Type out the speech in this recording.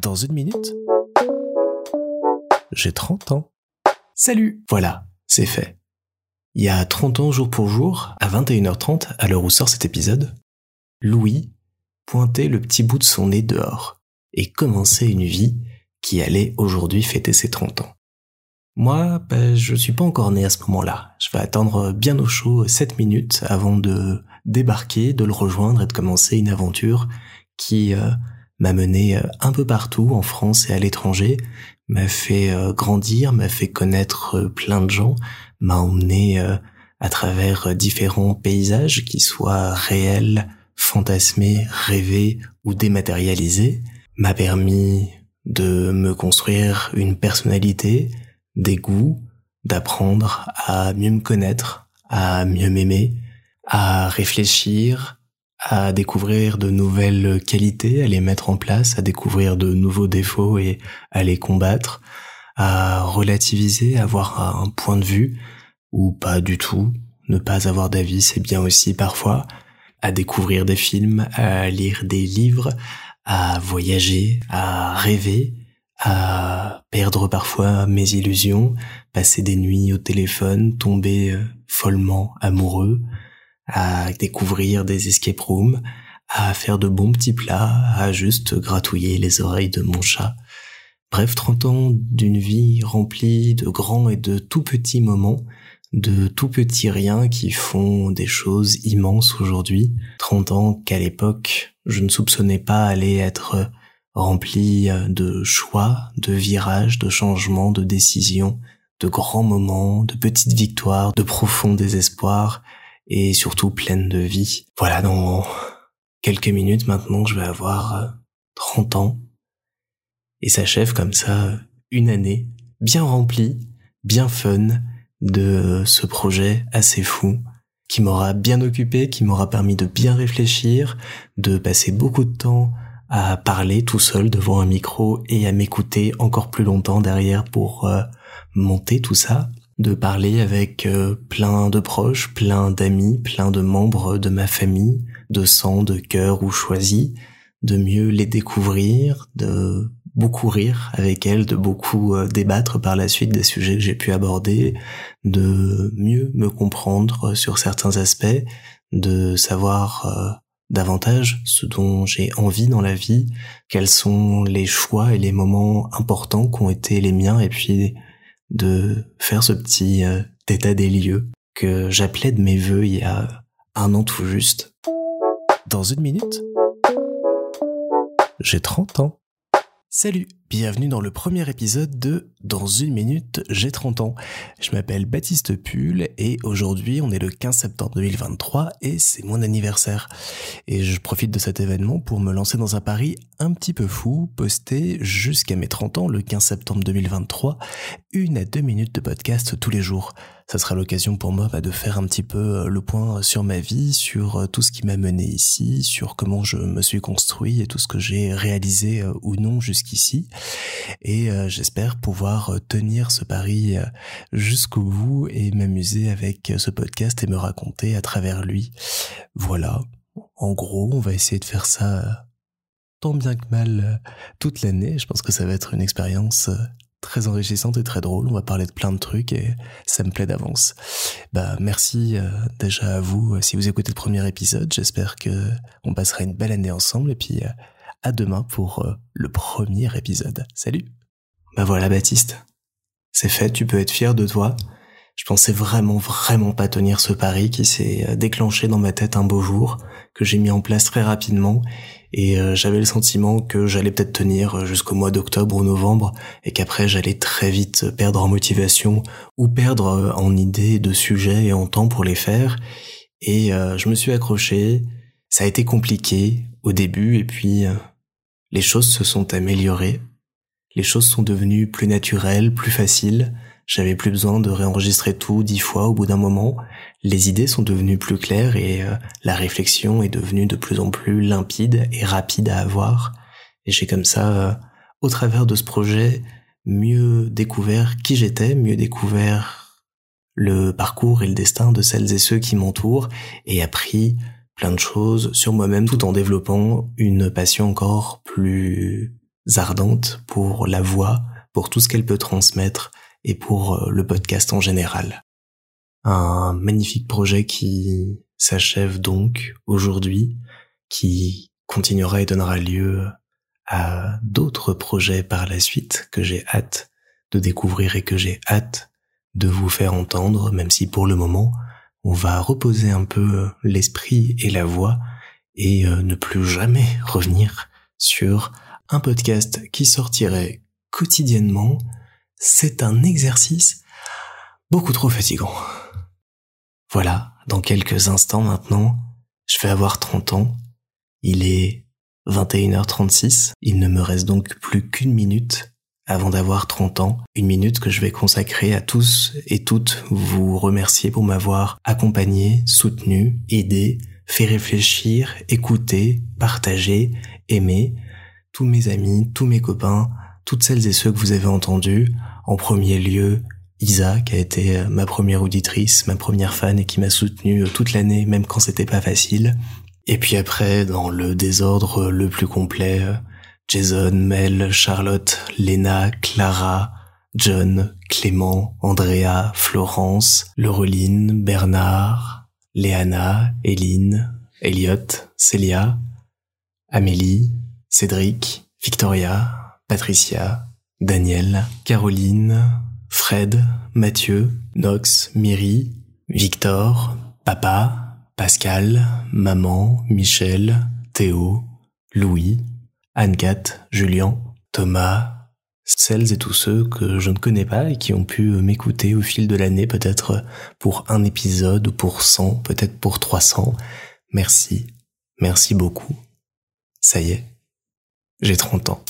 Dans une minute, j'ai 30 ans. Salut Voilà, c'est fait. Il y a 30 ans jour pour jour, à 21h30, à l'heure où sort cet épisode, Louis pointait le petit bout de son nez dehors et commençait une vie qui allait aujourd'hui fêter ses 30 ans. Moi, ben, je suis pas encore né à ce moment-là. Je vais attendre bien au chaud 7 minutes avant de débarquer, de le rejoindre et de commencer une aventure qui euh, m'a mené euh, un peu partout en France et à l'étranger, m'a fait euh, grandir, m'a fait connaître plein de gens, m'a emmené à travers différents paysages qui soient réels, fantasmés, rêvés ou dématérialisés, m'a permis de me construire une personnalité, des goûts, d'apprendre à mieux me connaître, à mieux m'aimer, à réfléchir, à découvrir de nouvelles qualités, à les mettre en place, à découvrir de nouveaux défauts et à les combattre, à relativiser, avoir un point de vue, ou pas du tout, ne pas avoir d'avis, c'est bien aussi parfois, à découvrir des films, à lire des livres, à voyager, à rêver, à perdre parfois mes illusions, passer des nuits au téléphone, tomber euh, follement amoureux, à découvrir des escape rooms, à faire de bons petits plats, à juste gratouiller les oreilles de mon chat. Bref, 30 ans d'une vie remplie de grands et de tout petits moments, de tout petits riens qui font des choses immenses aujourd'hui. 30 ans qu'à l'époque, je ne soupçonnais pas aller être rempli de choix, de virages, de changements, de décisions, de grands moments, de petites victoires, de profonds désespoirs, et surtout pleine de vie. Voilà, dans quelques minutes maintenant, je vais avoir 30 euh, ans et s'achève comme ça une année bien remplie, bien fun de ce projet assez fou qui m'aura bien occupé, qui m'aura permis de bien réfléchir, de passer beaucoup de temps à parler tout seul devant un micro et à m'écouter encore plus longtemps derrière pour euh, monter tout ça de parler avec euh, plein de proches, plein d'amis, plein de membres de ma famille, de sang, de cœur ou choisi, de mieux les découvrir, de beaucoup rire avec elles, de beaucoup euh, débattre par la suite des sujets que j'ai pu aborder, de mieux me comprendre sur certains aspects, de savoir euh, davantage ce dont j'ai envie dans la vie, quels sont les choix et les moments importants qui ont été les miens et puis de faire ce petit euh, état des lieux que j'appelais de mes voeux il y a un an tout juste. Dans une minute, j'ai 30 ans. Salut, bienvenue dans le premier épisode de Dans une minute, j'ai 30 ans. Je m'appelle Baptiste Pull et aujourd'hui on est le 15 septembre 2023 et c'est mon anniversaire. Et je profite de cet événement pour me lancer dans un pari un petit peu fou, poster jusqu'à mes 30 ans le 15 septembre 2023, une à deux minutes de podcast tous les jours ça sera l'occasion pour moi bah, de faire un petit peu euh, le point sur ma vie, sur euh, tout ce qui m'a mené ici, sur comment je me suis construit et tout ce que j'ai réalisé euh, ou non jusqu'ici. Et j'espère pouvoir tenir ce pari jusqu'au bout et m'amuser avec ce podcast et me raconter à travers lui. Voilà. En gros, on va essayer de faire ça tant bien que mal toute l'année. Je pense que ça va être une expérience très enrichissante et très drôle. On va parler de plein de trucs et ça me plaît d'avance. Bah merci euh, déjà à vous euh, si vous écoutez le premier épisode. J'espère que on passera une belle année ensemble et puis euh, à demain pour le premier épisode. Salut. Bah voilà Baptiste. C'est fait, tu peux être fier de toi. Je pensais vraiment vraiment pas tenir ce pari qui s'est déclenché dans ma tête un beau jour que j'ai mis en place très rapidement et euh, j'avais le sentiment que j'allais peut-être tenir euh, jusqu'au mois d'octobre ou novembre et qu'après j'allais très vite perdre en motivation ou perdre euh, en idées de sujets et en temps pour les faire et je me suis accroché ça a été compliqué au début et puis les choses se sont améliorées les choses sont devenues plus naturelles plus faciles j'avais plus besoin de réenregistrer tout dix fois au bout d'un moment. Les idées sont devenues plus claires et euh, la réflexion est devenue de plus en plus limpide et rapide à avoir. Et j'ai comme ça, euh, au travers de ce projet, mieux découvert qui j'étais, mieux découvert le parcours et le destin de celles et ceux qui m'entourent et appris plein de choses sur moi-même tout en développant une passion encore plus ardente pour la voix, pour tout ce qu'elle peut transmettre et pour euh, le podcast en général. Un magnifique projet qui s'achève donc aujourd'hui, qui continuera et donnera lieu à d'autres projets par la suite que j'ai hâte de découvrir et que j'ai hâte de vous faire entendre, même si pour le moment, on va reposer un peu l'esprit et la voix et euh, ne plus jamais revenir sur un podcast qui sortirait quotidiennement. C'est un exercice beaucoup trop fatigant. Voilà, dans quelques instants maintenant, je vais avoir 30 ans. Il est 21h36. Il ne me reste donc plus qu'une minute avant d'avoir 30 ans. Une minute que je vais consacrer à tous et toutes vous remercier pour m'avoir accompagné, soutenu, aidé, fait réfléchir, écouté, partagé, aimé. Tous mes amis, tous mes copains, toutes celles et ceux que vous avez entendus. En premier lieu, Isa, qui a été ma première auditrice, ma première fan et qui m'a soutenu toute l'année, même quand c'était pas facile. Et puis après, dans le désordre le plus complet, Jason, Mel, Charlotte, Lena, Clara, John, Clément, Andrea, Florence, Laureline, Bernard, Léana, Eline, Elliot, Célia, Amélie, Cédric, Victoria, Patricia, Daniel, Caroline, Fred, Mathieu, Nox, Miri, Victor, Papa, Pascal, Maman, Michel, Théo, Louis, Anne-Cat, Julien, Thomas, celles et tous ceux que je ne connais pas et qui ont pu m'écouter au fil de l'année, peut-être pour un épisode ou pour 100, peut-être pour 300. Merci, merci beaucoup. Ça y est, j'ai 30 ans.